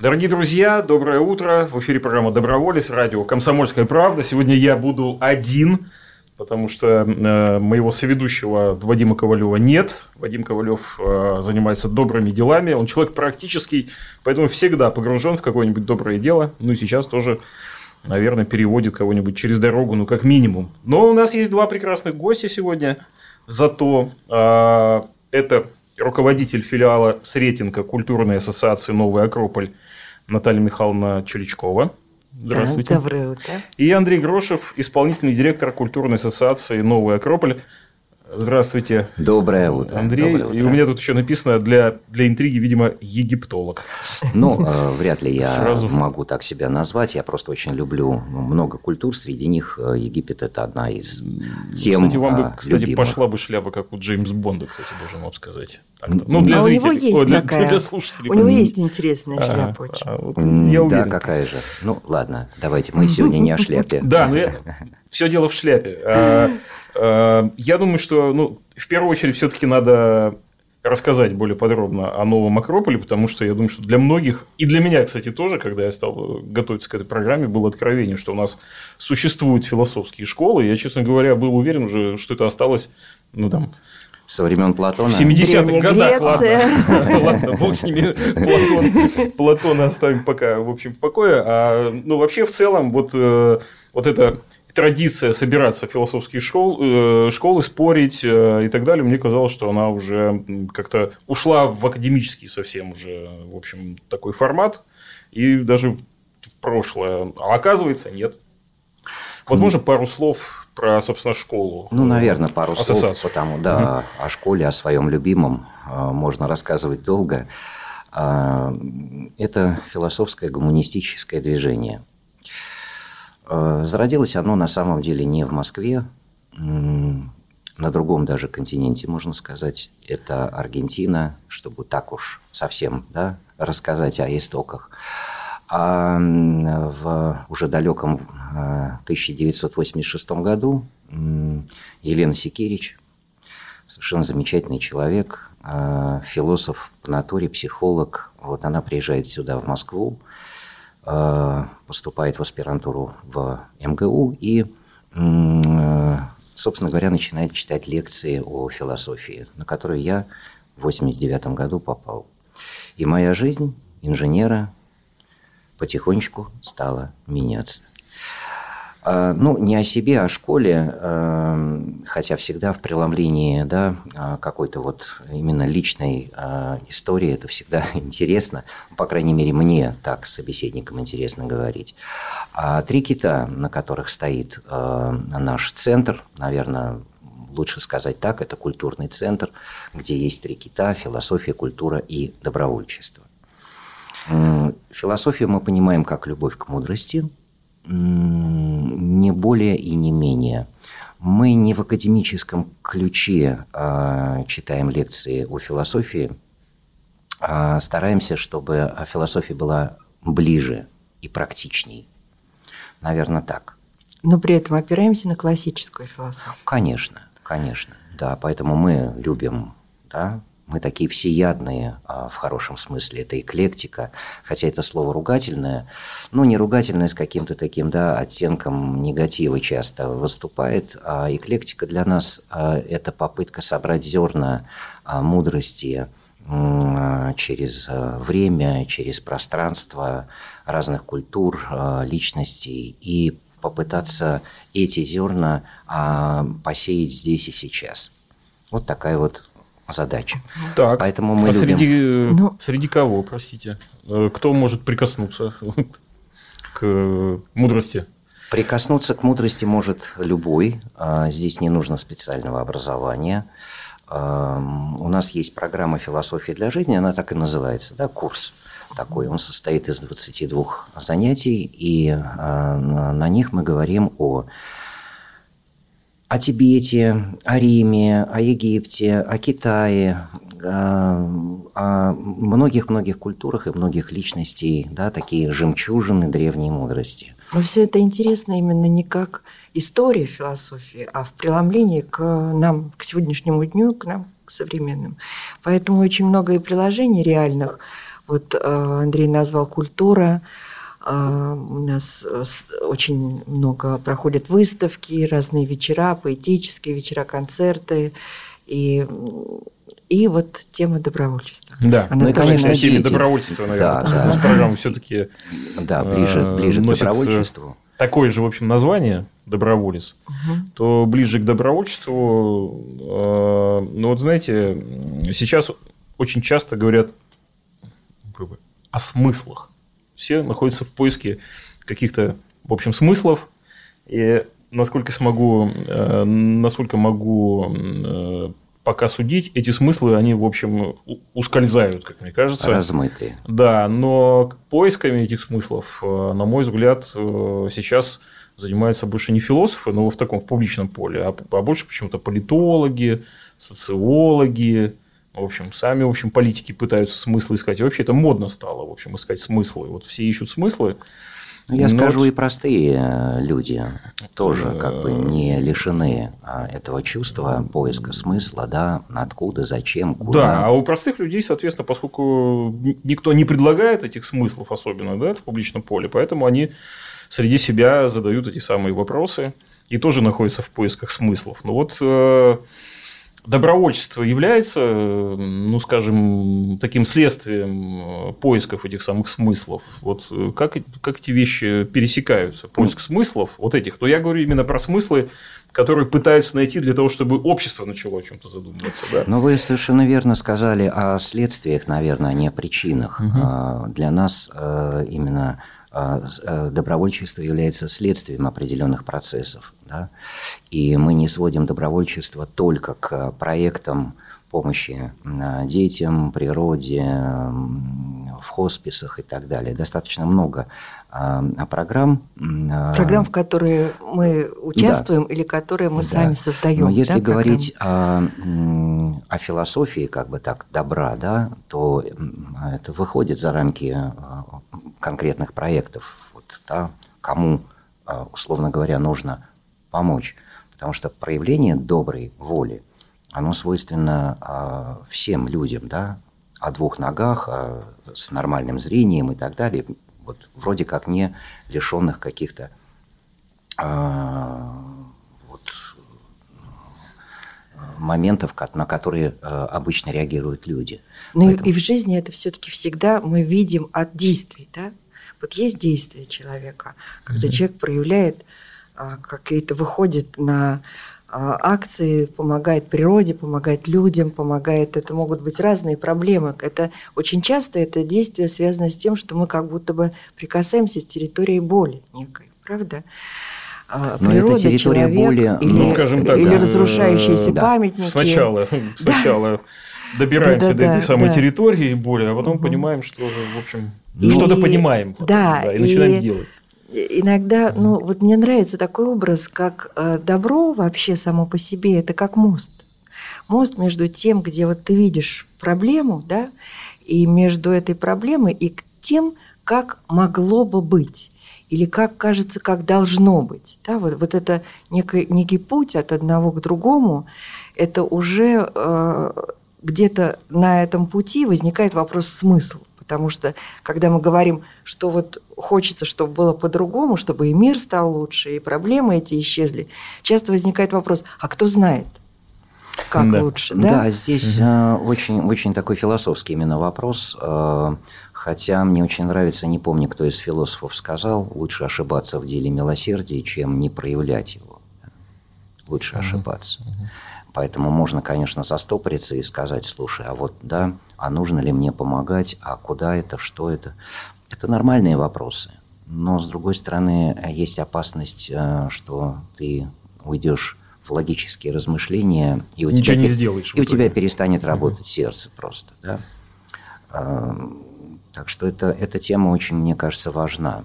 Дорогие друзья, доброе утро. В эфире программа «Доброволец», радио «Комсомольская правда». Сегодня я буду один, потому что э, моего соведущего Вадима Ковалева нет. Вадим Ковалев э, занимается добрыми делами. Он человек практический, поэтому всегда погружен в какое-нибудь доброе дело. Ну и сейчас тоже, наверное, переводит кого-нибудь через дорогу, ну как минимум. Но у нас есть два прекрасных гостя сегодня. Зато э, это руководитель филиала Сретенка культурной ассоциации «Новый Акрополь» Наталья Михайловна Чуличкова. Здравствуйте. Доброе утро. И Андрей Грошев, исполнительный директор культурной ассоциации «Новый Акрополь». Здравствуйте. Доброе утро. Андрей. Доброе утро. И у меня тут еще написано для, для интриги, видимо, египтолог. Ну, э, вряд ли я Сразу. могу так себя назвать. Я просто очень люблю много культур. Среди них э, Египет – это одна из тем кстати, вам бы, э, кстати, любимых. пошла бы шляпа, как у Джеймс Бонда, кстати, должен вам сказать. Так-то. Ну, для а у него зрителей. есть Ой, для, такая. для слушателей. У него есть интересная Ага, шляпа очень. а вот я Да, уверен. какая же. Ну, ладно, давайте мы сегодня не о шляпе. Да, но все дело в шляпе. А, а, Я думаю, что ну, в первую очередь все-таки надо рассказать более подробно о новом Акрополе, потому что я думаю, что для многих, и для меня, кстати, тоже, когда я стал готовиться к этой программе, было откровение, что у нас существуют философские школы. Я, честно говоря, был уверен уже, что это осталось, ну, там, Со времен Платона. в 70-х Древняя годах, ладно. Ладно, бог с ними, Платон, Платона оставим пока, в общем, в покое. А, ну, вообще, в целом, вот, э, вот эта традиция собираться в философские школ, э, школы, спорить э, и так далее, мне казалось, что она уже как-то ушла в академический совсем уже, в общем, такой формат. И даже в прошлое. А оказывается, нет. Вот можно пару слов про, собственно, школу. Ну, наверное, пару слов, Ассоциацию. потому да, о школе, о своем любимом э, можно рассказывать долго. Это философское гуманистическое движение. Э, Зародилось оно на самом деле не в Москве, на другом даже континенте, можно сказать. Это Аргентина, чтобы так уж совсем да, рассказать о истоках. А в уже далеком э, 1986 году м, Елена Секирич, совершенно замечательный человек, э, философ по натуре, психолог, вот она приезжает сюда, в Москву, э, поступает в аспирантуру в МГУ и, э, собственно говоря, начинает читать лекции о философии, на которые я в 89 году попал. И моя жизнь инженера потихонечку стала меняться. А, Ну, не о себе, а о школе, э, хотя всегда в преломлении да, а, какой-то вот именно личной а, истории это всегда интересно. По крайней мере, мне так с собеседником интересно говорить. А три кита, на которых стоит наш центр, наверное, лучше сказать так, это культурный центр, где есть три кита – философия, культура и добровольчество. Философию мы понимаем как любовь к мудрости, не более и не менее. Мы не в академическом ключе а, читаем лекции о философии, а стараемся, чтобы философия была ближе и практичней. Наверное, так. Но при этом опираемся на классическую философию. Конечно, конечно. Да, поэтому мы любим, да, мы такие всеядные а, в хорошем смысле, это эклектика, хотя это слово ругательное, ну, не ругательное с каким-то таким, да, оттенком негатива часто выступает, а эклектика для нас а, это попытка собрать зерна а, мудрости через время, через пространство разных культур, личностей и попытаться эти зерна посеять здесь и сейчас. Вот такая вот задача. Так, Поэтому мы а любим- среди, э, Ну. среди кого, простите? Э, Кто может прикоснуться к э, мудрости? Прикоснуться к мудрости может любой. А, Здесь не нужно специального образования. у нас есть программа «Философия для жизни», она так и называется, да, курс такой. Он состоит из 22 занятий, и на них мы говорим о о Тибете, о Риме, о Египте, о Китае, о многих-многих культурах и многих личностей, да, такие жемчужины древней мудрости. Но все это интересно именно не как история философии, а в преломлении к нам, к сегодняшнему дню, к нам, к современным. Поэтому очень много и приложений реальных. Вот э, Андрей назвал культура, а, у нас э, очень много проходят выставки, разные вечера, поэтические вечера, концерты. И и вот тема добровольчества. Да, Она ну и, конечно, теме добровольчества, наверное, да, да. программа все-таки да, ближе, э, ближе к добровольчеству. Такое же, в общем, название доброволец, угу. то ближе к добровольчеству, э, ну вот знаете, сейчас очень часто говорят о смыслах все находятся в поиске каких-то, в общем, смыслов. И насколько смогу, э, насколько могу э, пока судить, эти смыслы, они, в общем, ускользают, как мне кажется. Размытые. Да, но поисками этих смыслов, э, на мой взгляд, сейчас занимаются больше не философы, но в таком в публичном поле, а, а больше почему-то политологи, социологи, в общем, сами, в общем, политики пытаются смыслы искать. И вообще это модно стало, в общем, искать смыслы. Вот все ищут смыслы. Ну, я Но скажу, и простые э, люди тоже как бы не лишены а, этого чувства поиска смысла, да, откуда, зачем, куда. Да, а у простых людей, соответственно, поскольку никто не предлагает этих смыслов особенно, да, в публичном поле, поэтому они среди себя задают эти самые вопросы и тоже находятся в поисках смыслов. Ну вот э, добровольчество является, ну, скажем, таким следствием э, поисков этих самых смыслов. Вот э, как, как эти вещи пересекаются? Поиск смыслов, вот этих. Но я говорю именно про смыслы, которые пытаются найти для того, чтобы общество начало о чем-то задумываться. Да? Но вы совершенно верно сказали о следствиях, наверное, а не о причинах. Угу. Для нас э, именно э, добровольчество является следствием определенных процессов. Да? И мы не сводим добровольчество только к проектам помощи а, детям, природе, в хосписах и так далее. Достаточно много а, программ. Программ, в которые мы участвуем да. или которые мы да. сами создаем. Но если да, говорить о, о философии, как бы так, добра, да, то это выходит за рамки конкретных проектов, вот, да, кому, а, условно говоря, нужно помочь. Потому что проявление доброй воли, оно свойственно а, всем людям, да, о двух ногах, а, с нормальным зрением и так далее, вот вроде как не лишенных каких-то вот, моментов, на которые обычно реагируют люди. Ну Поэтому... и в жизни это все-таки всегда мы видим от действий, да? Вот есть действие человека, когда mm-hmm. человек проявляет а, какие-то, выходит на а, акции, помогает природе, помогает людям, помогает. Это могут быть разные проблемы. Это очень часто это действие связано с тем, что мы как будто бы прикасаемся с территорией боли некой, правда? А, Но природа, это территория человек, боли, или, ну, скажем так, или разрушающиеся да. памятники. Сначала, сначала добираемся да, да, до этой да, самой да. территории боли, а потом угу. понимаем, что, в общем, и, что-то понимаем. Потом, да, да, и, и начинаем делать. Иногда, ну, вот мне нравится такой образ, как э, добро вообще само по себе, это как мост. Мост между тем, где вот ты видишь проблему, да, и между этой проблемой и тем, как могло бы быть или как кажется, как должно быть. Да, вот, вот это некий, некий путь от одного к другому, это уже э, где-то на этом пути возникает вопрос смысла. Потому что, когда мы говорим, что вот хочется, чтобы было по-другому, чтобы и мир стал лучше, и проблемы эти исчезли, часто возникает вопрос, а кто знает? Как да. лучше, да? Да, здесь угу. очень, очень такой философский именно вопрос. Э, хотя мне очень нравится, не помню, кто из философов сказал, лучше ошибаться в деле милосердия, чем не проявлять его. Лучше угу. ошибаться. Угу. Поэтому можно, конечно, застопориться и сказать, слушай, а вот да, а нужно ли мне помогать, а куда это, что это. Это нормальные вопросы. Но, с другой стороны, есть опасность, э, что ты уйдешь в логические размышления, и у Ничего тебя, не сделаешь. И у тебя перестанет работать угу. сердце просто. Да? Так что это, эта тема очень, мне кажется, важна.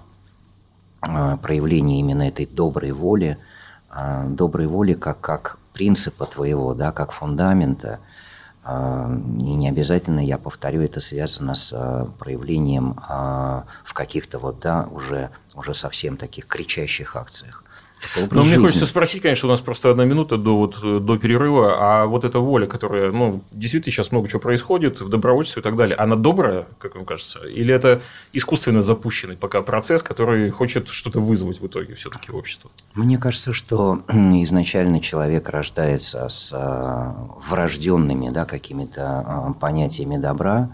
А, проявление именно этой доброй воли, а, доброй воли как, как принципа твоего, да, как фундамента. А, и не обязательно, я повторю, это связано с проявлением в каких-то вот, да, уже, уже совсем таких кричащих акциях. Но жизни. мне хочется спросить, конечно, у нас просто одна минута до, вот, до перерыва, а вот эта воля, которая, ну, действительно сейчас много чего происходит в добровольстве и так далее, она добрая, как вам кажется? Или это искусственно запущенный пока процесс, который хочет что-то вызвать в итоге все-таки в общество? Мне кажется, что изначально человек рождается с а, врожденными да, какими-то а, понятиями добра.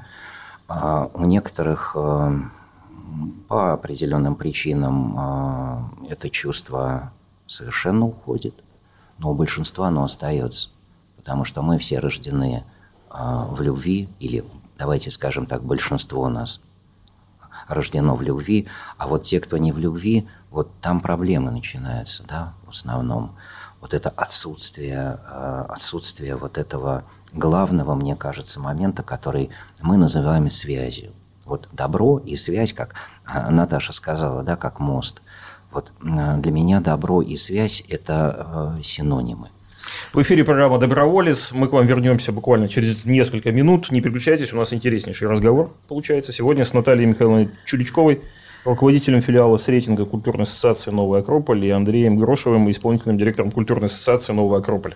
А у некоторых по определенным причинам это чувство совершенно уходит, но у большинства оно остается, потому что мы все рождены а, в любви, или давайте скажем так, большинство нас рождено в любви, а вот те, кто не в любви, вот там проблемы начинаются, да, в основном. Вот это отсутствие, а, отсутствие вот этого главного, мне кажется, момента, который мы называем связью. Вот добро и связь, как а, Наташа сказала, да, как мост. Вот для меня добро и связь – это э, синонимы. В эфире программа «Доброволец». Мы к вам вернемся буквально через несколько минут. Не переключайтесь, у нас интереснейший разговор получается. Сегодня с Натальей Михайловной Чуличковой, руководителем филиала с рейтинга культурной ассоциации «Новая Акрополь» и Андреем Грошевым, исполнительным директором культурной ассоциации «Новая Акрополь».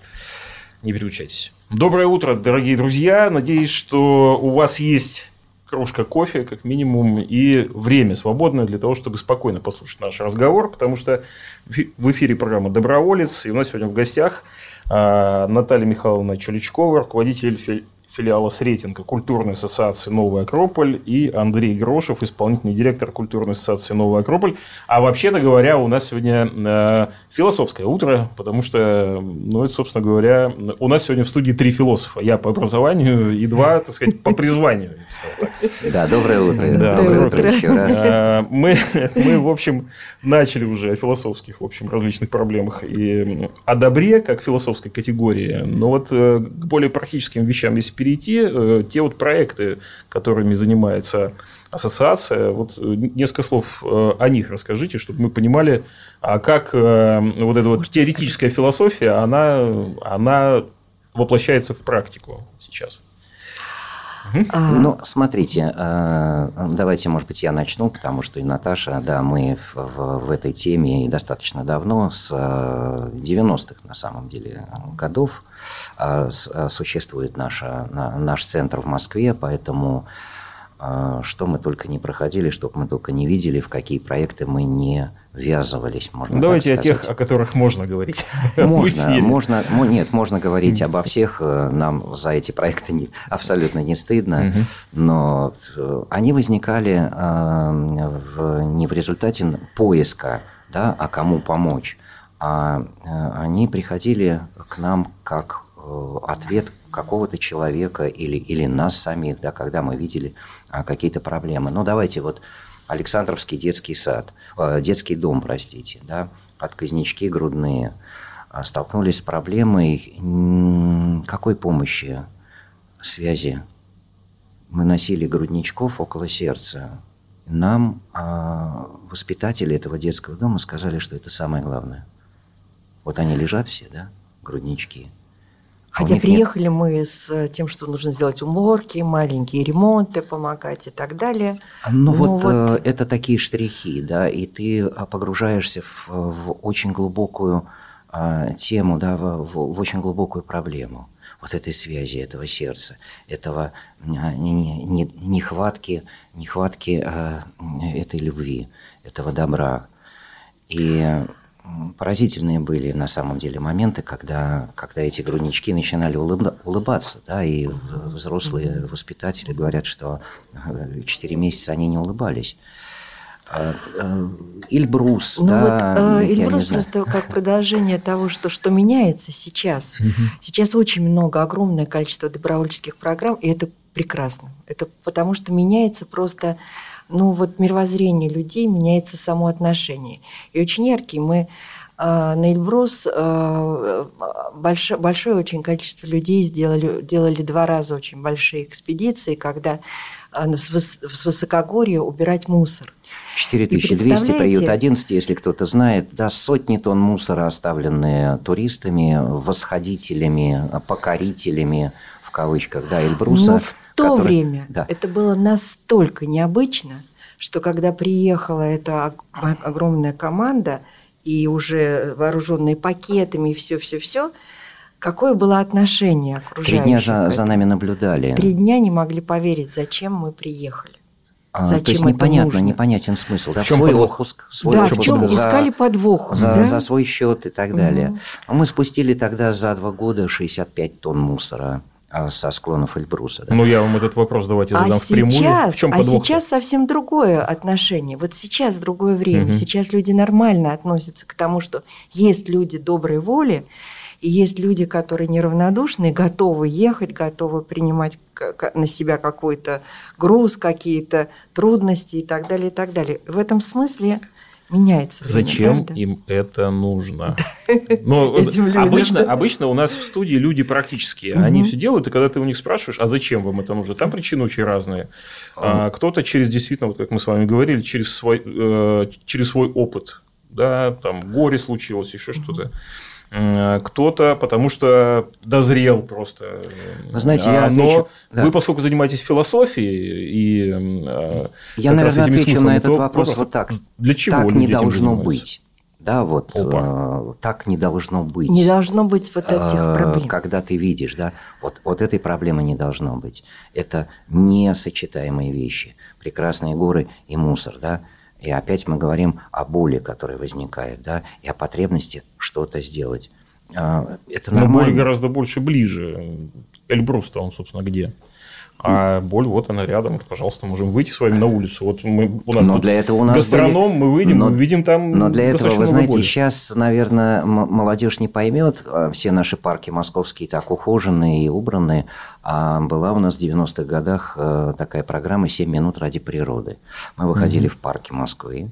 Не переключайтесь. Доброе утро, дорогие друзья. Надеюсь, что у вас есть кружка кофе, как минимум, и время свободное для того, чтобы спокойно послушать наш разговор, потому что в эфире программа «Доброволец», и у нас сегодня в гостях а, Наталья Михайловна Чуличкова, руководитель филиала Сретенка Культурной ассоциации «Новая Акрополь» и Андрей Грошев, исполнительный директор Культурной ассоциации «Новая Акрополь». А вообще-то говоря, у нас сегодня э, философское утро, потому что, ну, это, собственно говоря, у нас сегодня в студии три философа. Я по образованию и два, так сказать, по призванию. Да, доброе утро. Да, доброе утро еще раз. А, мы, мы, в общем, начали уже о философских, в общем, различных проблемах и о добре, как философской категории. Но вот э, к более практическим вещам, если перейти, э, те вот проекты, которыми занимается ассоциация, вот э, несколько слов э, о них расскажите, чтобы мы понимали, а как вот эта вот теоретическая философия, она, она воплощается в практику сейчас. А... Ну, смотрите, давайте, может быть, я начну, потому что и Наташа, да, мы в, в, в этой теме достаточно давно, с 90-х, на самом деле, годов. А, а, существует наша, наш центр в Москве, поэтому а, что мы только не проходили, что мы только не видели, в какие проекты мы не ввязывались, можно Давайте о тех, о которых можно говорить. Можно, можно, нет, можно говорить обо всех. Э, нам за эти проекты не, абсолютно не стыдно, угу. но э, они возникали э, в, не в результате поиска, да, а кому помочь, а они приходили к нам как ответ какого-то человека или, или нас самих, да, когда мы видели а, какие-то проблемы. Ну, давайте вот Александровский детский сад, э, детский дом, простите, да, отказнички грудные а, столкнулись с проблемой какой помощи, связи. Мы носили грудничков около сердца. Нам а, воспитатели этого детского дома сказали, что это самое главное. Вот они лежат все, да, груднички – Хотя приехали нет. мы с тем, что нужно сделать уборки, маленькие ремонты, помогать и так далее. Ну, ну вот, вот э, это такие штрихи, да, и ты а, погружаешься в, в очень глубокую а, тему, да, в, в, очень глубокую проблему вот этой связи, этого сердца, этого а, нехватки, нехватки а, этой любви, этого добра. И поразительные были на самом деле моменты, когда, когда эти груднички начинали улыба, улыбаться, да, и взрослые воспитатели говорят, что 4 э, месяца они не улыбались. А, э, Ильбрус, ну да. Вот, э, Ильбрус просто как продолжение того, что, что меняется сейчас. Сейчас очень много, огромное количество добровольческих программ, и это прекрасно. Это потому что меняется просто ну вот мировоззрение людей, меняется само отношение. И очень яркий мы а, на Эльбрус а, большое, большое очень количество людей сделали, делали два раза очень большие экспедиции, когда с высокогорья убирать мусор. 4200, приют 11, если кто-то знает, да, сотни тонн мусора, оставленные туристами, восходителями, покорителями, в кавычках, да, Эльбруса. Но в то который... время да. это было настолько необычно, что когда приехала эта огромная команда и уже вооруженные пакетами и все-все-все, какое было отношение окружающих? Три дня за, за нами наблюдали. Три дня не могли поверить, зачем мы приехали. А, Зачем то есть непонятно, нужно? непонятен смысл. Да? В чем свой подвох? отпуск, свой да, отпуск в чем за, искали подвох. За, да? за свой счет и так далее. Угу. Мы спустили тогда за два года 65 тонн мусора со склонов Эльбруса. Да? Ну, я вам этот вопрос давайте задам а впрямую. Сейчас, в чем а сейчас совсем другое отношение. Вот сейчас другое время. Угу. Сейчас люди нормально относятся к тому, что есть люди доброй воли, и есть люди, которые неравнодушны, готовы ехать, готовы принимать на себя какой-то груз, какие-то трудности и так далее, и так далее. В этом смысле меняется. Время, Зачем правда? им это нужно? Но обычно, обычно у нас в студии люди практические. Они все делают, и когда ты у них спрашиваешь, а зачем вам это нужно? Там причины очень разные. А, кто-то через действительно, вот как мы с вами говорили, через свой, э, через свой опыт. Да, там горе случилось, еще что-то кто-то потому что дозрел просто. Вы знаете, я отвечу, Но да. вы, поскольку занимаетесь философией и я, наверное, отвечу смыслами, на этот вопрос вот так. Для чего так не должно быть? Да, вот э, так не должно быть. Не должно быть вот этих э, проблем. Когда ты видишь, да, вот, вот этой проблемы не должно быть. Это несочетаемые вещи. Прекрасные горы и мусор, да. И опять мы говорим о боли, которая возникает, да, и о потребности что-то сделать. А, это нормально. Но боль гораздо больше ближе. Эльбрус-то он, собственно, где? А боль, вот она рядом, пожалуйста, можем выйти с вами на улицу. Вот мы, у нас но для этого у нас гастроном, были... мы выйдем, но, увидим там Но для этого, вы знаете, боли. сейчас, наверное, молодежь не поймет, а все наши парки московские так ухоженные и убранные, а была у нас в 90-х годах э, такая программа «7 минут ради природы». Мы выходили mm-hmm. в парки Москвы,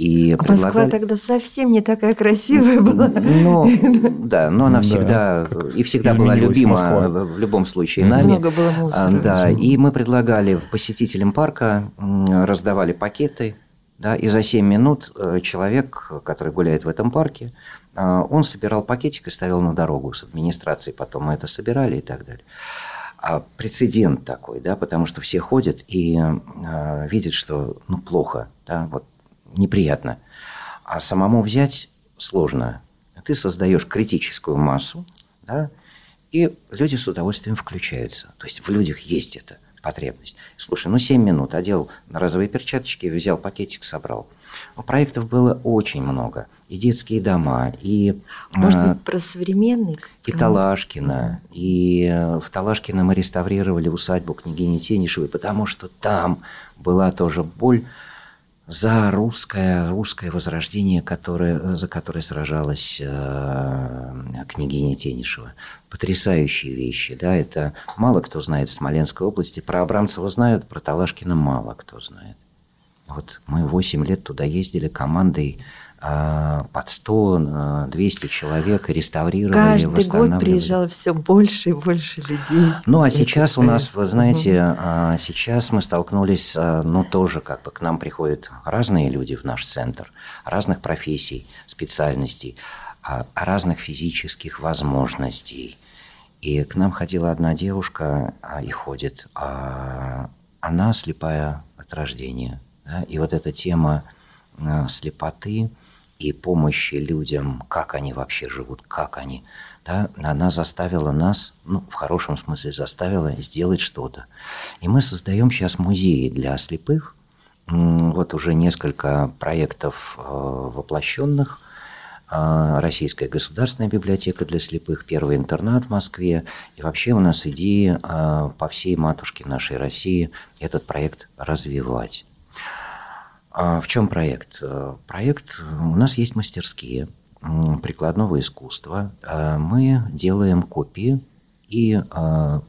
и а предлагали... Москва тогда совсем не такая красивая была. Ну, да, но она всегда и всегда была любима в любом случае нами. Много было мусора. Да, и мы предлагали посетителям парка, раздавали пакеты, да, и за 7 минут э, человек, который гуляет в этом парке, а, он собирал пакетик и ставил на дорогу с администрацией, потом мы это собирали и так далее. А прецедент такой, да, потому что все ходят и э, видят, что ну плохо, да, вот неприятно. А самому взять сложно. Ты создаешь критическую массу, да, и люди с удовольствием включаются. То есть в людях есть эта потребность. Слушай, ну 7 минут, одел на розовые перчаточки, взял пакетик, собрал. Но проектов было очень много. И детские дома, и... Может а, быть, про современный? И Талашкина. И э, в Талашкино мы реставрировали усадьбу княгини Тенишевой, потому что там была тоже боль за русское, русское возрождение, которое, за которое сражалась э, княгиня Тенишева. Потрясающие вещи. Да? Это мало кто знает в Смоленской области. Про Абрамцева знают, про Талашкина мало кто знает. Вот мы 8 лет туда ездили командой под 100, 200 человек реставрировали, Каждый год приезжало все больше и больше людей. Ну, а сейчас у нас, вы знаете, угу. сейчас мы столкнулись, а, ну, тоже как бы к нам приходят разные люди в наш центр, разных профессий, специальностей, разных физических возможностей. И к нам ходила одна девушка, и ходит, она слепая от рождения. Да? И вот эта тема слепоты – и помощи людям, как они вообще живут, как они, да, она заставила нас, ну, в хорошем смысле заставила сделать что-то. И мы создаем сейчас музеи для слепых, вот уже несколько проектов э, воплощенных, э, Российская государственная библиотека для слепых, первый интернат в Москве. И вообще у нас идея э, по всей матушке нашей России этот проект развивать. А в чем проект? Э, проект у нас есть мастерские прикладного искусства. Э, мы делаем копии и э,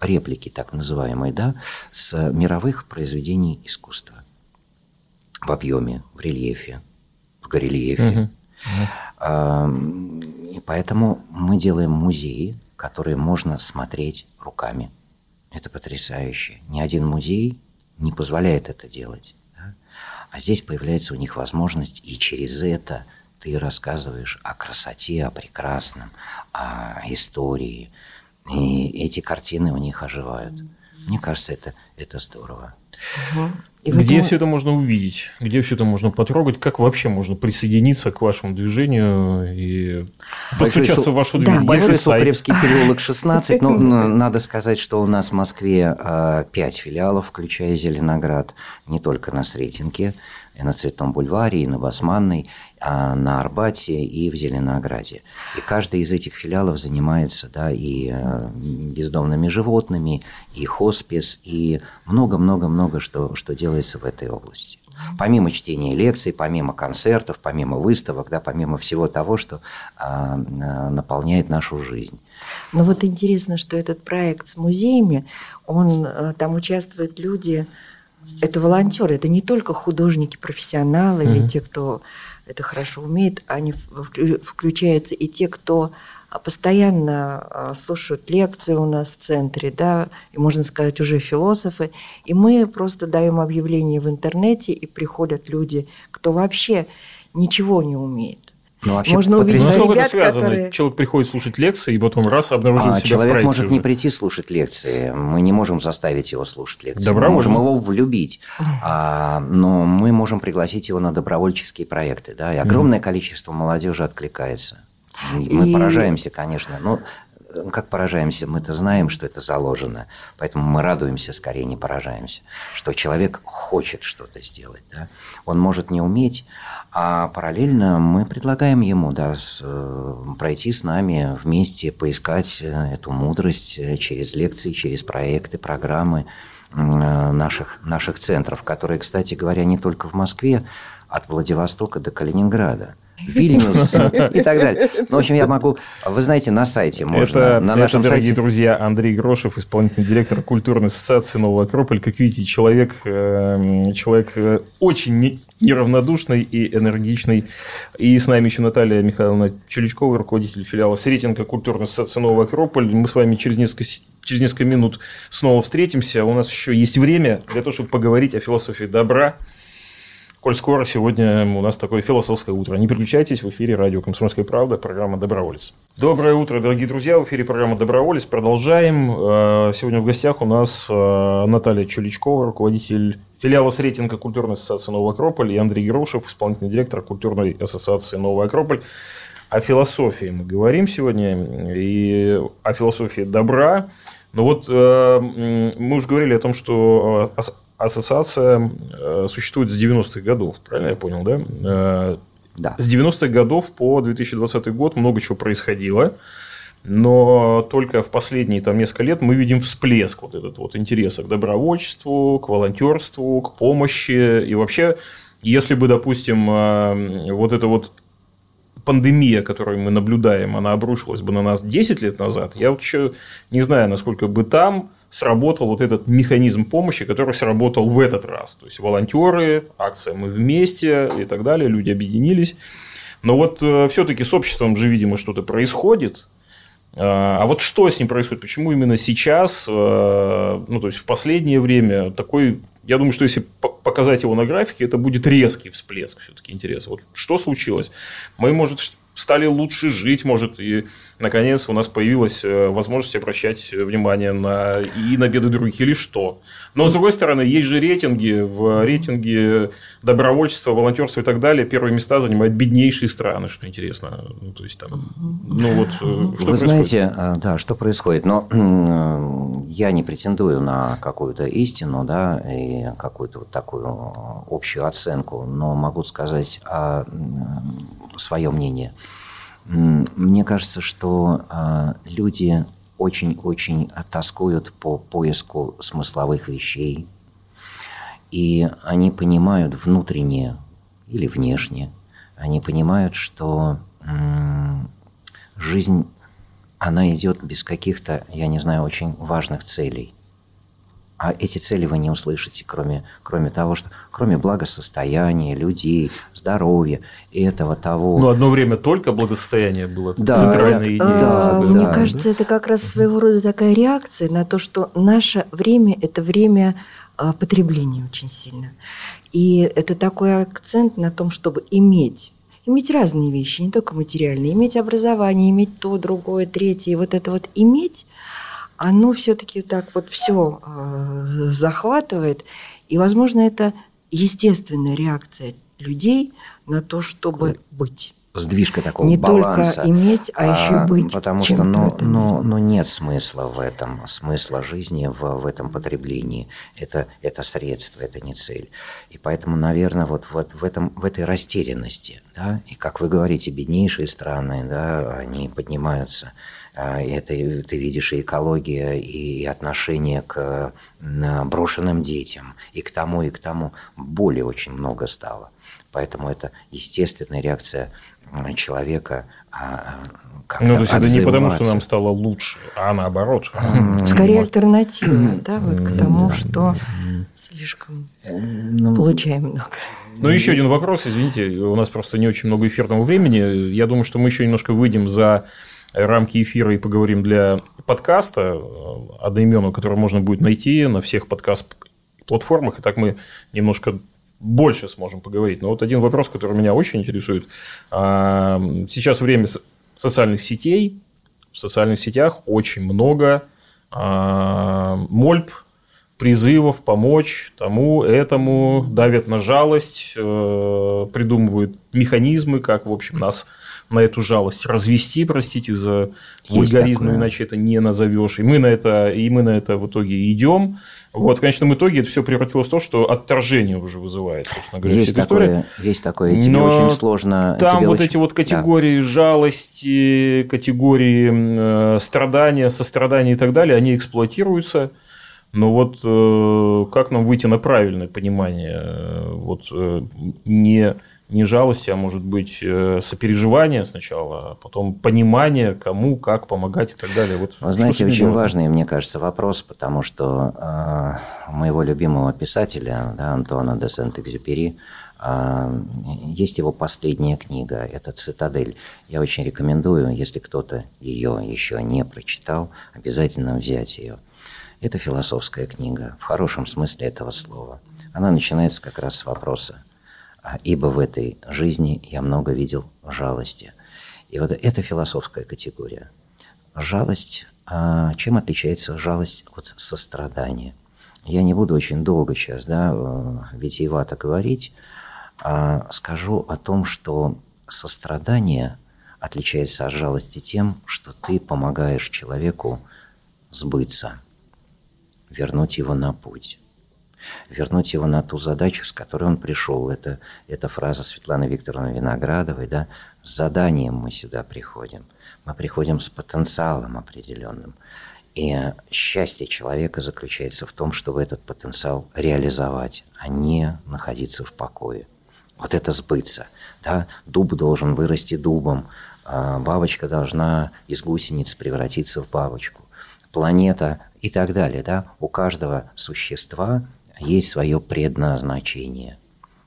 реплики, так называемые, да, с мировых произведений искусства в объеме, в рельефе, в горельефе. И поэтому мы делаем музеи, которые можно смотреть руками. Это потрясающе. Ни один музей не позволяет это делать. А здесь появляется у них возможность, и через это ты рассказываешь о красоте, о прекрасном, о истории. И эти картины у них оживают. Мне кажется, это, это здорово. Угу. И Где этом... все это можно увидеть? Где все это можно потрогать? Как вообще можно присоединиться к вашему движению и постучаться Большой, в вашу дверь? Да, Большой Сухаревский переулок 16. Ну, надо сказать, что у нас в Москве 5 а, филиалов, включая Зеленоград. Не только на Сретенке, на Цветном бульваре, и на Басманной, а на Арбате и в Зеленограде. И каждый из этих филиалов занимается да, и э, бездомными животными, и хоспис, и много-много-много что, что делается в этой области. Помимо чтения лекций, помимо концертов, помимо выставок, да, помимо всего того, что а, а, наполняет нашу жизнь. Но вот интересно, что этот проект с музеями, он, э, там участвуют люди, это волонтеры, это не только художники, профессионалы mm-hmm. или те, кто это хорошо умеет, они включаются и те, кто постоянно а, слушают лекции у нас в центре, да, и можно сказать уже философы, и мы просто даем объявление в интернете, и приходят люди, кто вообще ничего не умеет. Ну, вообще Можно увидеть ну, ребят, это связано? Которые... Человек приходит слушать лекции, и потом раз обнаружил а, себя человек в проекте может уже. не прийти слушать лекции. Мы не можем заставить его слушать лекции. Добровольно. Мы можем его влюбить. А, но мы можем пригласить его на добровольческие проекты. Да? И огромное mm. количество молодежи откликается. Мы и... поражаемся, конечно. Но как поражаемся, мы-то знаем, что это заложено, поэтому мы радуемся, скорее не поражаемся, что человек хочет что-то сделать. Да? Он может не уметь, а параллельно мы предлагаем ему да, с, э, пройти с нами вместе, поискать э, эту мудрость э, через лекции, через проекты, программы наших, наших центров, которые, кстати говоря, не только в Москве, от Владивостока до Калининграда. Вильнюс и так далее. Ну, в общем, я могу... Вы знаете, на сайте можно... Это, на нашем это дорогие сайте... друзья, Андрей Грошев, исполнительный директор культурной ассоциации «Новый Акрополь». Как видите, человек, эм, человек э, очень неравнодушный и энергичный. И с нами еще Наталья Михайловна Чуличкова, руководитель филиала Сретенка культурной ассоциации «Новый Акрополь». Мы с вами через несколько, через несколько минут снова встретимся. У нас еще есть время для того, чтобы поговорить о философии добра, Коль скоро сегодня у нас такое философское утро. Не переключайтесь, в эфире радио «Комсомольская правда», программа «Доброволец». Доброе утро, дорогие друзья, в эфире программа «Доброволец». Продолжаем. Э, сегодня в гостях у нас э, Наталья Чуличкова, руководитель филиала Сретенка культурной ассоциации «Новый Акрополь» и Андрей Герошев, исполнительный директор культурной ассоциации «Новый Акрополь». О философии мы говорим сегодня и о философии добра. Но вот э, мы уже говорили о том, что ассоциация э, существует с 90-х годов, правильно я понял, да? Э, да. С 90-х годов по 2020 год много чего происходило. Но только в последние там, несколько лет мы видим всплеск вот этот вот интереса к добровольчеству, к волонтерству, к помощи. И вообще, если бы, допустим, э, вот эта вот пандемия, которую мы наблюдаем, она обрушилась бы на нас 10 лет назад, я вот еще не знаю, насколько бы там сработал вот этот механизм помощи, который сработал в этот раз. То есть волонтеры, акция «Мы вместе» и так далее, люди объединились. Но вот э, все-таки с обществом же, видимо, что-то происходит. А, а вот что с ним происходит? Почему именно сейчас, э, ну, то есть в последнее время такой, я думаю, что если показать его на графике, это будет резкий всплеск все-таки интереса. Вот что случилось? Мы, может, стали лучше жить, может, и, наконец, у нас появилась э, возможность обращать внимание на, и на беды других, или что. Но, с другой стороны, есть же рейтинги, в рейтинге добровольчества, волонтерства и так далее первые места занимают беднейшие страны, что интересно. Ну, то есть, там, ну, вот, э, что Вы происходит? знаете, э, да, что происходит, но я не претендую на какую-то истину, да, и какую-то вот такую общую оценку, но могу сказать о свое мнение. Мне кажется, что а, люди очень-очень тоскуют по поиску смысловых вещей, и они понимают внутренне или внешне, они понимают, что жизнь, она идет без каких-то, я не знаю, очень важных целей. А эти цели вы не услышите, кроме, кроме того, что кроме благосостояния людей, здоровья, этого, того. Ну, одно время только благосостояние было Да, центральной это- идеей. да, да, Мне да. кажется, это как раз своего рода такая реакция на то, что наше время – это время а, потребления очень сильно. И это такой акцент на том, чтобы иметь иметь разные вещи, не только материальные, иметь образование, иметь то, другое, третье. И вот это вот иметь, оно все-таки так вот все захватывает. И, возможно, это естественная реакция людей на то, чтобы быть. Сдвижка такого Не баланса. только иметь, а еще быть Потому что ну, мире. ну, нет смысла в этом, смысла жизни в, в этом потреблении. Это, это средство, это не цель. И поэтому, наверное, вот, вот в, этом, в этой растерянности, да, и как вы говорите, беднейшие страны, да, они поднимаются. А, Это ты видишь и экология, и отношение к брошенным детям, и к тому, и к тому. Боли очень много стало. Поэтому это естественная реакция человека. а, как-то Ну, то есть это не потому, что нам стало лучше, а наоборот. Скорее альтернатива, да, вот к тому, да. что слишком Ну, получаем много. Ну, еще один вопрос, извините, у нас просто не очень много эфирного времени. Я думаю, что мы еще немножко выйдем за рамки эфира и поговорим для подкаста э, одноименного, который можно будет найти на всех подкаст-платформах. И так мы немножко больше сможем поговорить. Но вот один вопрос, который меня очень интересует. А, Сейчас время социальных сетей. В социальных сетях очень много а, мольб, призывов помочь тому, этому, давят на жалость, э, придумывают механизмы, как, в общем, нас на эту жалость развести, простите за Есть вульгаризм, такое. иначе это не назовешь. И мы на это, и мы на это в итоге идем. Вот, в конечном итоге это все превратилось в то, что отторжение уже вызывает, собственно говоря, есть, вся эта история. такое, есть такое, и тебе Но очень сложно. Там вот очень- эти вот Да. категории жалости, категории э, страдания, сострадания и так далее, они эксплуатируются. Но вот э, как нам выйти на правильное понимание э, вот э, не не жалости, а может быть э, сопереживание сначала, а потом понимание, кому, как помогать и так далее. Вот Вы знаете, очень делать? важный, мне кажется, вопрос, потому что э, у моего любимого писателя, да, Антуана де Сент-Экзюпери, э, есть его последняя книга, это «Цитадель». Я очень рекомендую, если кто-то ее еще не прочитал, обязательно взять ее. Это философская книга, в хорошем смысле этого слова. Она начинается как раз с вопроса «А «Ибо в этой жизни я много видел жалости». И вот это философская категория. Жалость, а чем отличается жалость от сострадания? Я не буду очень долго сейчас, да, э, витиевато говорить, а скажу о том, что сострадание отличается от жалости тем, что ты помогаешь человеку сбыться, вернуть его на путь, вернуть его на ту задачу, с которой он пришел. Это, это фраза Светланы Викторовны Виноградовой, да, с заданием мы сюда приходим. Мы приходим с потенциалом определенным. И счастье человека заключается в том, чтобы этот потенциал реализовать, а не находиться в покое. Вот это сбыться. Да? Дуб должен вырасти дубом, а бабочка должна из гусениц превратиться в бабочку, планета и так далее. Да? У каждого существа есть свое предназначение.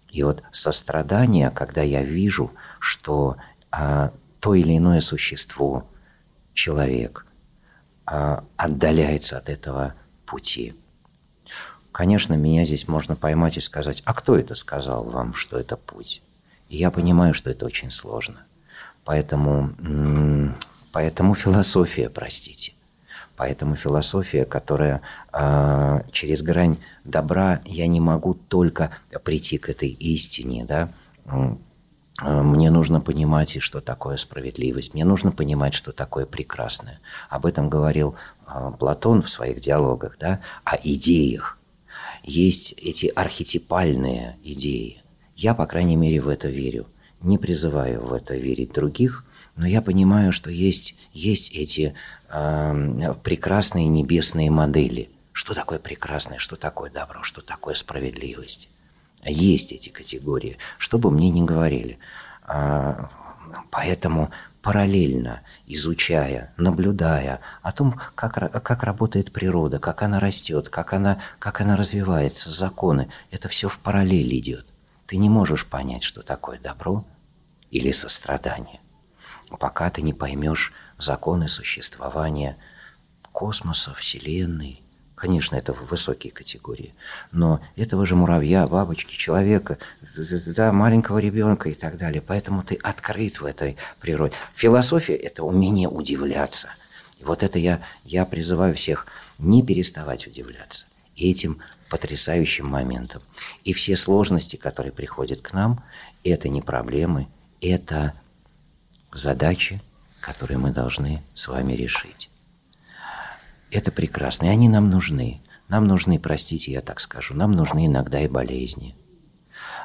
И вот сострадание, когда я вижу, что а, то или иное существо, человек, а, отдаляется от этого пути. Конечно, меня здесь можно поймать и сказать, а кто это сказал вам, что это путь? И я понимаю, что это очень сложно. Поэтому, поэтому философия, простите. Поэтому философия, которая э, через грань добра, я не могу только прийти к этой истине, да, э, мне нужно понимать, и что такое справедливость, мне нужно понимать, что такое прекрасное. Об этом говорил э, Платон в своих диалогах, да, о идеях. Есть эти архетипальные идеи. Я, по крайней мере, в это верю. Не призываю в это верить других, но я понимаю, что есть, есть эти прекрасные небесные модели. Что такое прекрасное, что такое добро, что такое справедливость. Есть эти категории, что бы мне ни говорили. А, Поэтому, параллельно изучая, наблюдая о том, как, как работает природа, как она растет, как она, как она развивается, законы, это все в параллели идет. Ты не можешь понять, что такое добро или сострадание, пока ты не поймешь законы существования космоса, Вселенной, Конечно, это высокие категории. Но этого же муравья, бабочки, человека, да, маленького ребенка и так далее. Поэтому ты открыт в этой природе. Философия – это умение удивляться. И вот это я, я призываю всех не переставать удивляться этим потрясающим моментом. И все сложности, которые приходят к нам, это не проблемы, это задачи, которые мы должны с вами решить. Это прекрасно, и они нам нужны. Нам нужны, простите, я так скажу, нам нужны иногда и болезни.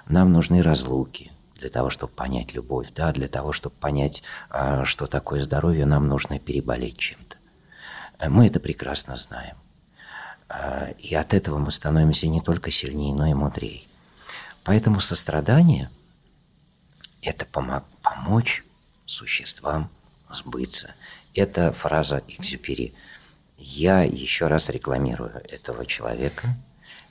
Нам нужны разлуки для того, чтобы понять любовь, да, для того, чтобы понять, а, что такое здоровье, нам нужно переболеть чем-то. Мы это прекрасно знаем. А, и от этого мы становимся не только сильнее, но и мудрее. Поэтому сострадание – это помочь существам сбыться. Это фраза Экзюпери – я еще раз рекламирую этого человека.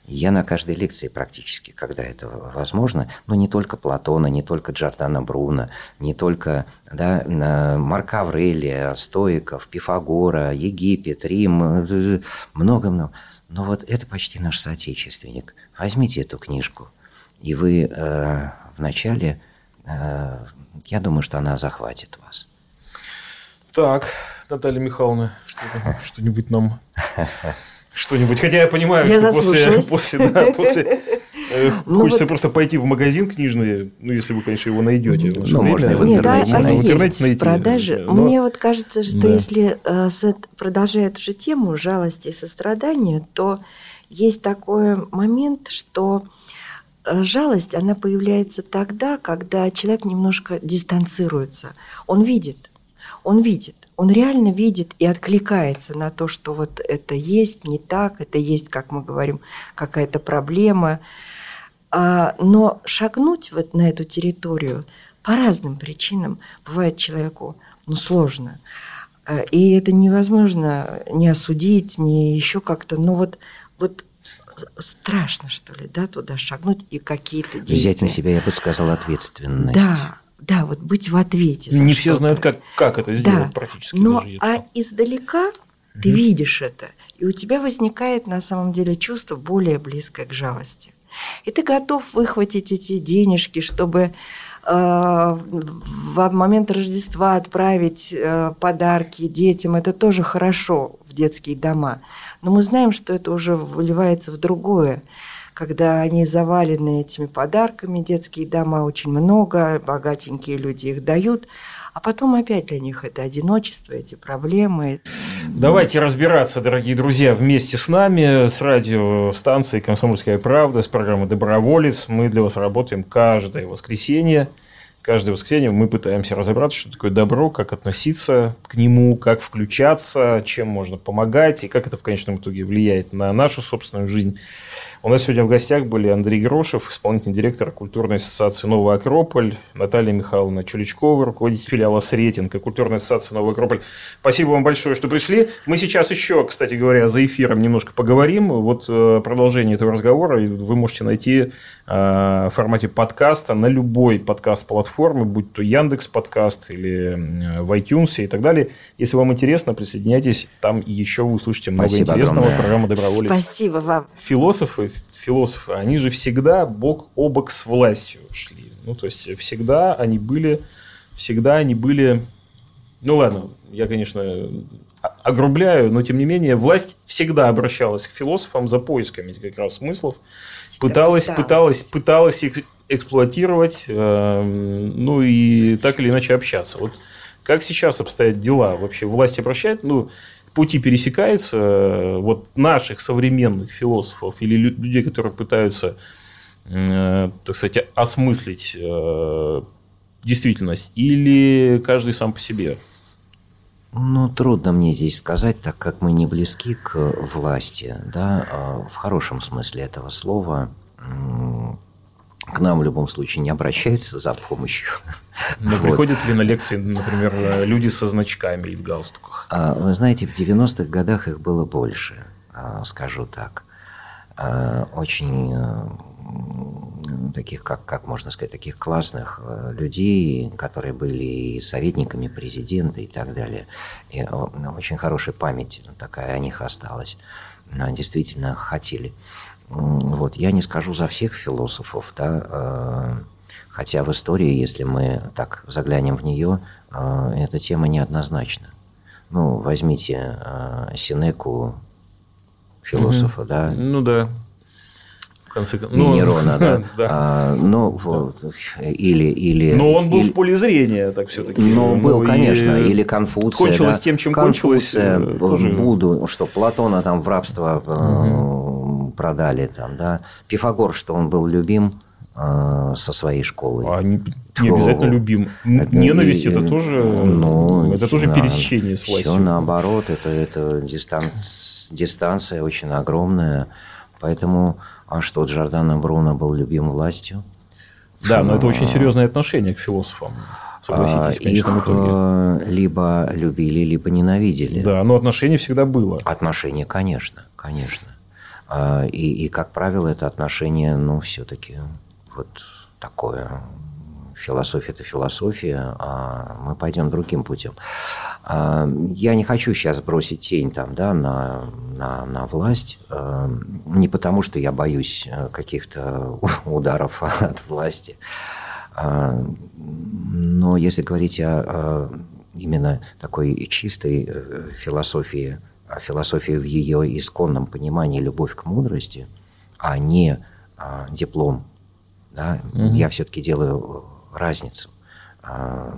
Я на каждой лекции практически, когда это возможно, но не только Платона, не только Джордана Бруно, не только да, Марка Аврелия, Стоиков, Пифагора, Египет, Рим, много-много. Но вот это почти наш соотечественник. Возьмите эту книжку, и вы э, вначале, э, я думаю, что она захватит вас. Так, Наталья Михайловна, что-нибудь нам что-нибудь. Хотя я понимаю, я что после, после, да, после э, ну, хочется вот... просто пойти в магазин книжный, ну, если вы, конечно, его найдете. Ну, можно и в интернете, Нет, да, найти. в интернете найти. Продаже. Но... Мне вот кажется, что да. если э, продолжая эту же тему жалости и сострадания, то есть такой момент, что э, жалость, она появляется тогда, когда человек немножко дистанцируется. Он видит, он видит он реально видит и откликается на то, что вот это есть не так, это есть, как мы говорим, какая-то проблема. А, но шагнуть вот на эту территорию по разным причинам бывает человеку ну, сложно. А, и это невозможно не осудить, не еще как-то, но вот, вот страшно, что ли, да, туда шагнуть и какие-то действия. Взять на себя, я бы сказал, ответственность. Да, да, вот быть в ответе. За Не все знают, как, как это сделать да. практически. Но, а издалека угу. ты видишь это, и у тебя возникает на самом деле чувство более близкое к жалости. И ты готов выхватить эти денежки, чтобы э, в момент Рождества отправить э, подарки детям. Это тоже хорошо в детские дома. Но мы знаем, что это уже выливается в другое когда они завалены этими подарками, детские дома очень много, богатенькие люди их дают, а потом опять для них это одиночество, эти проблемы. Давайте разбираться, дорогие друзья, вместе с нами, с радиостанцией «Комсомольская правда», с программой «Доброволец». Мы для вас работаем каждое воскресенье. Каждое воскресенье мы пытаемся разобраться, что такое добро, как относиться к нему, как включаться, чем можно помогать и как это в конечном итоге влияет на нашу собственную жизнь. У нас сегодня в гостях были Андрей Грошев, исполнительный директор культурной ассоциации «Новый Акрополь», Наталья Михайловна Чуличкова, руководитель филиала Сретенка, культурной ассоциации «Новый Акрополь». Спасибо вам большое, что пришли. Мы сейчас еще, кстати говоря, за эфиром немножко поговорим. Вот э, продолжение этого разговора вы можете найти в формате подкаста на любой подкаст-платформе, будь то Яндекс подкаст или в iTunes и так далее. Если вам интересно, присоединяйтесь, там еще вы услышите много Спасибо интересного. Огромное. Программа «Доброволец». Спасибо вам. Философы философы, они же всегда бок о бок с властью шли. Ну, то есть, всегда они были, всегда они были... Ну, ладно, я, конечно, огрубляю, но, тем не менее, власть всегда обращалась к философам за поисками как раз смыслов. Пыталась, пыталась, пыталась, эксплуатировать, э, ну, и так или иначе общаться. Вот как сейчас обстоят дела? Вообще власть обращает, ну, пути пересекаются э, вот наших современных философов или людей, которые пытаются, э, так сказать, осмыслить э, действительность, или каждый сам по себе? Ну, трудно мне здесь сказать, так как мы не близки к власти, да, а в хорошем смысле этого слова. к нам в любом случае не обращаются за помощью. Но вот. приходят ли на лекции, например, люди со значками и в галстуках? А, вы знаете, в 90-х годах их было больше, а, скажу так. Очень таких, как, как можно сказать, таких классных людей, которые были и советниками президента и так далее. И очень хорошая память такая о них осталась. Действительно хотели вот, я не скажу за всех философов, да, э, хотя в истории, если мы так заглянем в нее, э, эта тема неоднозначна. Ну, возьмите э, Синеку, философа, угу. да. Ну да. В конце концов. Ну, Нерона, да. да. А, ну, вот, или, или... Но он был или... в поле зрения, так все-таки. Ну, был, ну, конечно. И... Или Конфуция. Кончилось да. тем, чем Конфуция, кончилось. Тоже... Буду, что Платона там в рабство угу продали там, да. Пифагор, что он был любим э, со своей школой. А не, не обязательно любим. Это, Ненависть и, это тоже, ну, это тоже пересечение с властью. Все наоборот, это, это дистанция, дистанция очень огромная. Поэтому, а что, Джордано Бруно был любим властью? Да, но это очень серьезное отношение к философам. Согласитесь, в конечном Их итоге. Э, либо любили, либо ненавидели. Да, но отношение всегда было. Отношение, конечно, конечно. А, и, и, как правило, это отношение, ну, все-таки вот такое. Философия – это философия, а мы пойдем другим путем. Я не хочу сейчас бросить тень там, да, на, на, на власть, не потому что я боюсь э, каких-то ударов от власти, но если говорить о именно такой чистой э, философии а философия в ее исконном понимании любовь к мудрости, а не а, диплом. Да? Угу. Я все-таки делаю разницу. А,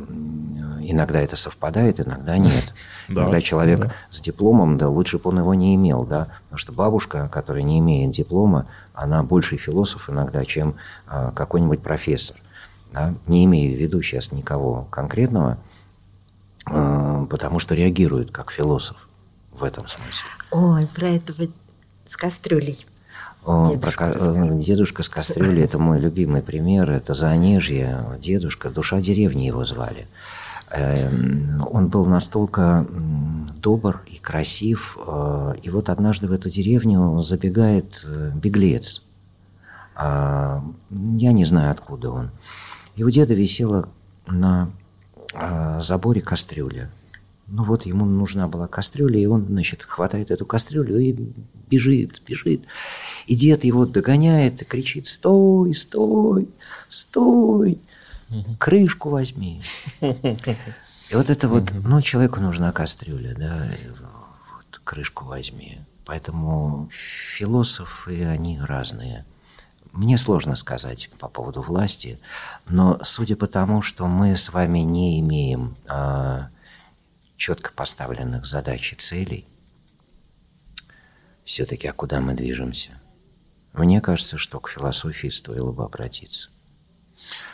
иногда это совпадает, иногда нет. Да, Когда человек да. с дипломом, да, лучше бы он его не имел, да, потому что бабушка, которая не имеет диплома, она больше философ иногда, чем а, какой-нибудь профессор. Да? Не имею в виду сейчас никого конкретного, а, потому что реагирует как философ в этом смысле. Ой, про это с кастрюлей. Дедушка, про, э, дедушка с кастрюлей – это мой любимый пример. Это Заонежье, дедушка, душа деревни его звали. Эм, он был настолько добр и красив. Э, и вот однажды в эту деревню забегает э, беглец. А, я не знаю, откуда он. И у деда висела на заборе кастрюля. Ну вот ему нужна была кастрюля, и он, значит, хватает эту кастрюлю и бежит, бежит. И дед его догоняет и кричит, стой, стой, стой, крышку возьми. И вот это вот, ну, человеку нужна кастрюля, да, вот, крышку возьми. Поэтому философы, они разные. Мне сложно сказать по поводу власти, но судя по тому, что мы с вами не имеем а, четко поставленных задач и целей, все-таки а куда мы движемся? Мне кажется, что к философии стоило бы обратиться.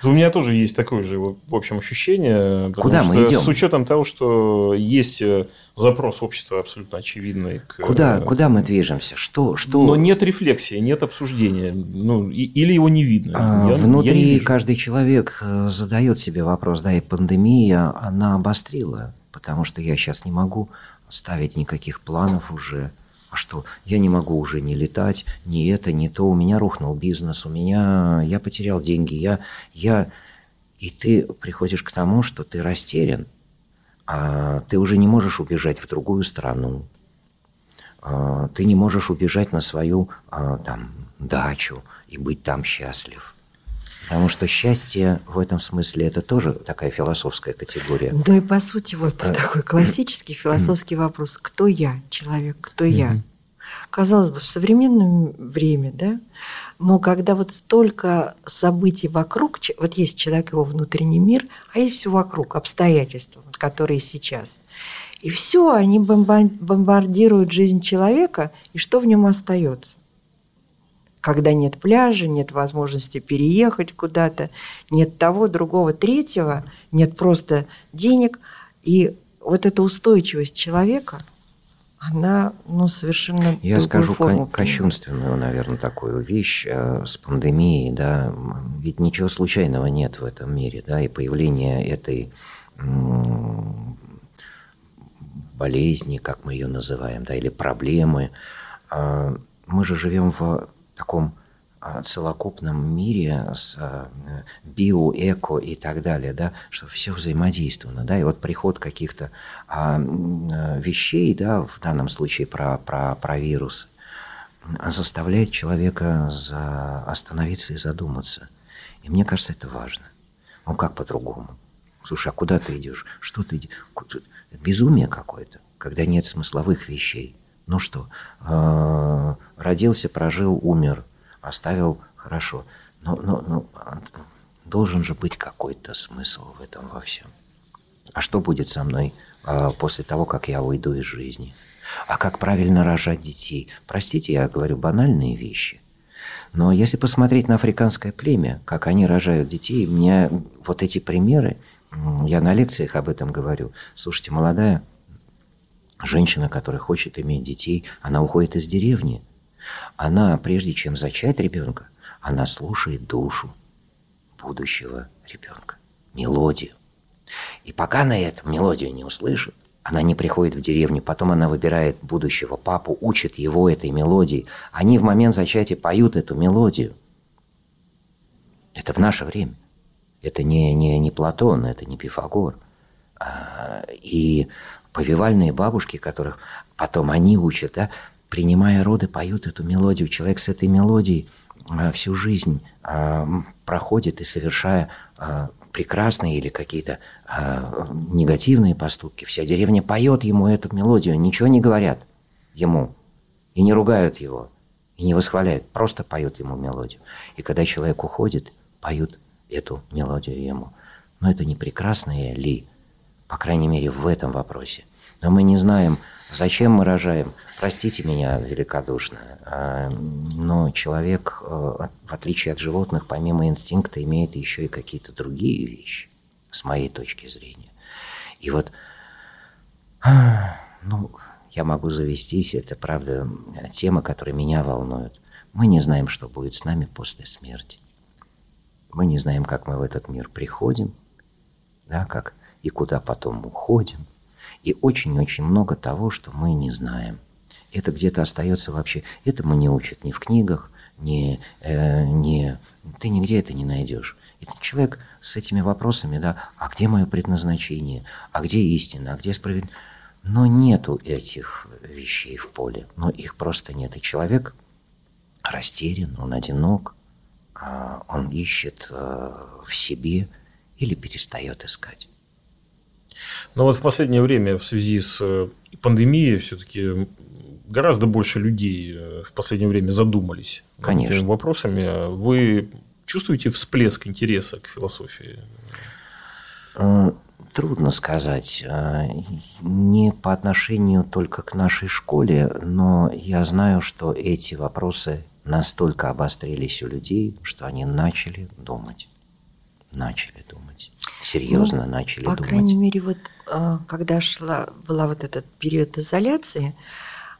У меня тоже есть такое же, в общем, ощущение. Куда мы идем? С учетом того, что есть э, запрос общества абсолютно очевидный. К... Куда, куда мы движемся? Что, что... Но нет рефлексии, нет обсуждения. Ну, или его не видно. А, я, внутри я не каждый человек э, задает себе вопрос, да, и пандемия, она обострила потому что я сейчас не могу ставить никаких планов уже. А что, я не могу уже не летать, ни это, ни то. У меня рухнул бизнес, у меня... Я потерял деньги, я... я... И ты приходишь к тому, что ты растерян. А ты уже не можешь убежать в другую страну. А ты не можешь убежать на свою а, там, дачу и быть там счастлив. Потому что счастье в этом смысле это тоже такая философская категория. Да и по сути вот а... такой классический философский вопрос: кто я, человек, кто я? Казалось бы, в современное время, да, но когда вот столько событий вокруг, вот есть человек, его внутренний мир, а есть все вокруг, обстоятельства, которые сейчас. И все, они бомбардируют жизнь человека, и что в нем остается? Когда нет пляжа, нет возможности переехать куда-то, нет того, другого, третьего, нет просто денег. И вот эта устойчивость человека, она ну, совершенно Я скажу форму кощунственную, наверное, такую вещь э, с пандемией, да, ведь ничего случайного нет в этом мире, да, и появление этой болезни, как мы ее называем, да, или проблемы. А, мы же живем в таком а, целокупном мире с а, био, эко и так далее, да, что все взаимодействовано, да, и вот приход каких-то а, вещей, да, в данном случае про, про, про вирус, заставляет человека за, остановиться и задуматься. И мне кажется, это важно. Ну, как по-другому? Слушай, а куда ты идешь? Что ты? Безумие какое-то, когда нет смысловых вещей. Ну что, родился, прожил, умер – оставил хорошо. Но, но, но должен же быть какой-то смысл в этом во всем. А что будет со мной а, после того, как я уйду из жизни? А как правильно рожать детей? Простите, я говорю банальные вещи. Но если посмотреть на африканское племя, как они рожают детей, мне вот эти примеры, я на лекциях об этом говорю. Слушайте, молодая женщина, которая хочет иметь детей, она уходит из деревни – она, прежде чем зачать ребенка, она слушает душу будущего ребенка, мелодию. И пока на этом мелодию не услышит, она не приходит в деревню, потом она выбирает будущего папу, учит его этой мелодии. Они в момент зачатия поют эту мелодию. Это в наше время. Это не, не, не Платон, это не Пифагор. А, и повивальные бабушки, которых потом они учат, да, принимая роды, поют эту мелодию. Человек с этой мелодией а, всю жизнь а, проходит и совершая а, прекрасные или какие-то негативные поступки. Вся деревня поет ему эту мелодию, ничего не говорят ему и не ругают его, и не восхваляют, просто поют ему мелодию. И когда человек уходит, поют эту мелодию ему. Но это не прекрасное ли, по крайней мере, в этом вопросе. Но мы не знаем, Зачем мы рожаем? Простите меня великодушно, а, но человек, э, в отличие от животных, помимо инстинкта, имеет еще и какие-то другие вещи, с моей точки зрения. И вот, а, ну, я могу завестись, это, правда, тема, которая меня волнует. Мы не знаем, что будет с нами после смерти. Мы не знаем, как мы в этот мир приходим, да, как и куда потом уходим – и очень-очень много того, что мы не знаем. Это где-то остается вообще. Это мы не учат ни в книгах, ни, э, ни... Ты нигде это не найдешь. Это человек с этими вопросами, да, а где мое предназначение, а где истина, а где справедливость. Но нету этих вещей в поле, но их просто нет. И человек растерян, он одинок, а он ищет э, в себе или перестает искать. Но вот в последнее время в связи с э, пандемией все-таки гораздо больше людей э, в последнее время задумались Конечно. этими вопросами. Вы чувствуете всплеск интереса к философии? Э, трудно сказать. Не по отношению только к нашей школе, но я знаю, что эти вопросы настолько обострились у людей, что они начали думать. Начали думать серьезно ну, начали по думать. По крайней мере, вот а, когда шла, была вот этот период изоляции,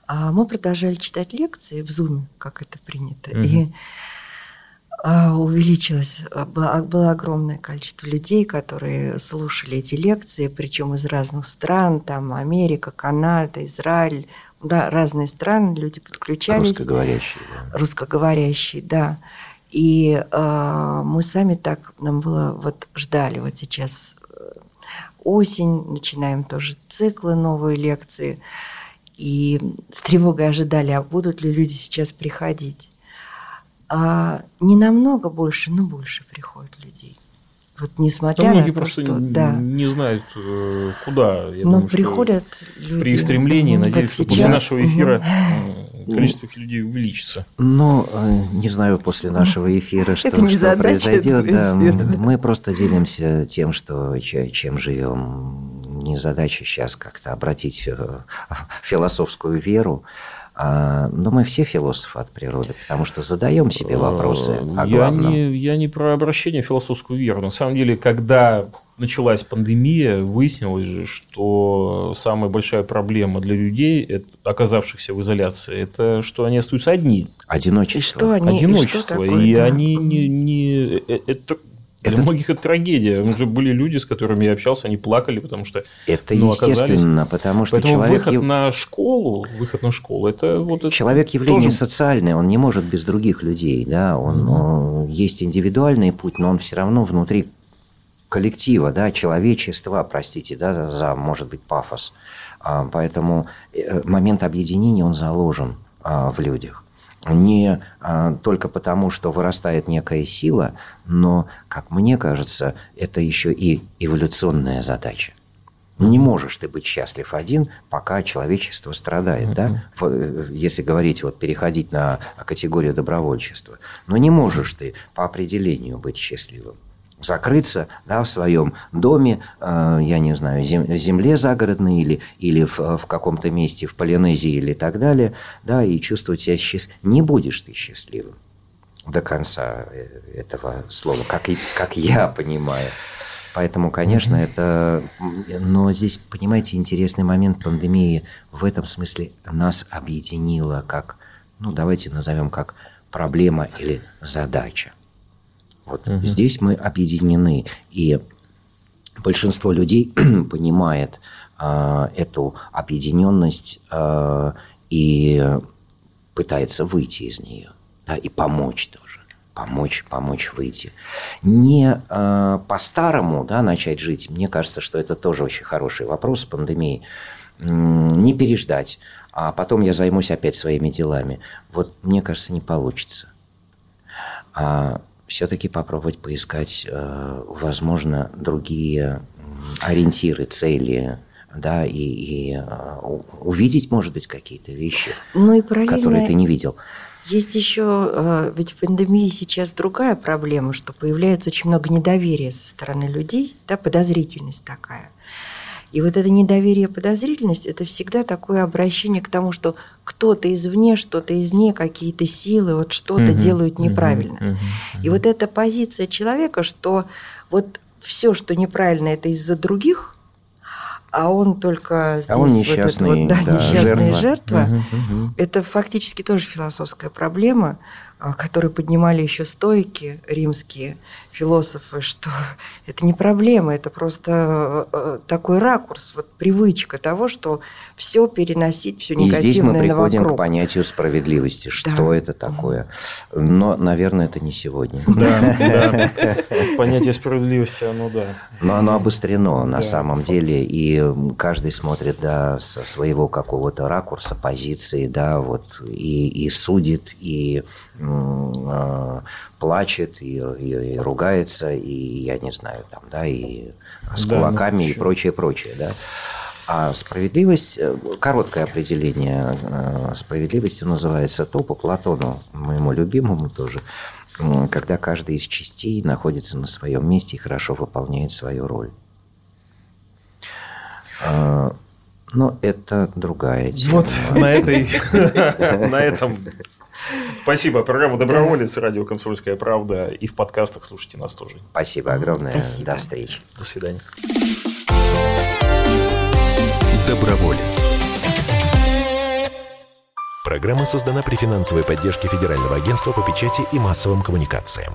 а, мы продолжали читать лекции в Zoom, как это принято. Угу. И а, увеличилось, было, было огромное количество людей, которые слушали эти лекции, причем из разных стран, там Америка, Канада, Израиль, да, разные страны, люди подключались. Русскоговорящие. Да. Русскоговорящие, да. И э, мы сами так, нам было, вот ждали, вот сейчас э, осень, начинаем тоже циклы, новые лекции. И с тревогой ожидали, а будут ли люди сейчас приходить. А не намного больше, но больше приходят людей. Вот несмотря да, на то, просто что да. не знают, э, куда. Я но думаю, приходят люди. При стремлении, надеюсь, что после нашего эфира угу. Количество людей увеличится. Ну, э, не знаю, после нашего эфира, что, что произойдет. Да, мы просто делимся тем, что, чем живем. Не задача сейчас как-то обратить философскую веру а, но мы все философы от природы, потому что задаем себе вопросы о я Не, я не про обращение в философскую веру. На самом деле, когда началась пандемия, выяснилось же, что самая большая проблема для людей, оказавшихся в изоляции, это что они остаются одни. Одиночество. И что они, Одиночество. И, что такое, и да. они не, не э, это для это... многих это трагедия. Уже были люди, с которыми я общался, они плакали, потому что это ну, естественно, оказались... потому что Поэтому человек выход на школу, выход на школу, это вот это человек явление тоже... социальное, он не может без других людей, да, он, mm-hmm. он есть индивидуальный путь, но он все равно внутри коллектива, да, человечества, простите, да, за, может быть, пафос. А, поэтому э, момент объединения, он заложен а, в людях. Не а, только потому, что вырастает некая сила, но, как мне кажется, это еще и эволюционная задача. Не можешь ты быть счастлив один, пока человечество страдает, да? Э, если говорить, вот переходить на категорию добровольчества. Но не можешь ты по определению быть счастливым закрыться да, в своем доме, э, я не знаю, зем, земле загородной или, или в, в каком-то месте в Полинезии или так далее, да, и чувствовать себя счастливым. Не будешь ты счастливым до конца э, этого слова, как, и, как я понимаю. Поэтому, конечно, это... Но здесь, понимаете, интересный момент пандемии в этом смысле нас объединила как, ну, давайте назовем как проблема или задача. Вот угу. здесь мы объединены, и большинство людей понимает э, эту объединенность э, и пытается выйти из нее, да, и помочь тоже, помочь, помочь выйти. Не э, по-старому, да, начать жить, мне кажется, что это тоже очень хороший вопрос с пандемией. Не переждать, а потом я займусь опять своими делами. Вот мне кажется, не получится. А все-таки попробовать поискать, э, возможно, другие ориентиры, цели, да, и, и э, увидеть, может быть, какие-то вещи, ну и которые ты не видел. Есть еще, э, ведь в пандемии сейчас другая проблема, что появляется очень много недоверия со стороны людей, да, подозрительность такая. И вот это недоверие, подозрительность – это всегда такое обращение к тому, что кто-то извне, что-то извне, какие-то силы, вот что-то угу, делают неправильно. Угу, угу, И вот эта позиция человека, что вот все, что неправильно, это из-за других, а он только здесь а он несчастный, вот, вот, да, да, несчастная жертва, жертва угу, угу. это фактически тоже философская проблема, а, которую поднимали еще стойки римские философы, что это не проблема, это просто э, такой ракурс, вот привычка того, что все переносить, все негативное И здесь мы приходим к понятию справедливости, что да. это такое. Но, наверное, это не сегодня. Да, да. Понятие справедливости, оно да. Но оно обострено на самом деле, и каждый смотрит да, со своего какого-то ракурса, позиции, да, вот, и, и судит, и э, плачет, и, и, и ругается, и я не знаю, там, да, и с да, кулаками, ну, и прочее, прочее, да. А справедливость, э, короткое определение э, справедливости называется то по Платону, моему любимому тоже, когда каждый из частей находится на своем месте и хорошо выполняет свою роль. А, но это другая тема. Вот на этой, на этом Спасибо. Программа «Доброволец», радио «Комсомольская правда». И в подкастах слушайте нас тоже. Спасибо огромное. Спасибо. До встречи. До свидания. Доброволец. Программа создана при финансовой поддержке Федерального агентства по печати и массовым коммуникациям.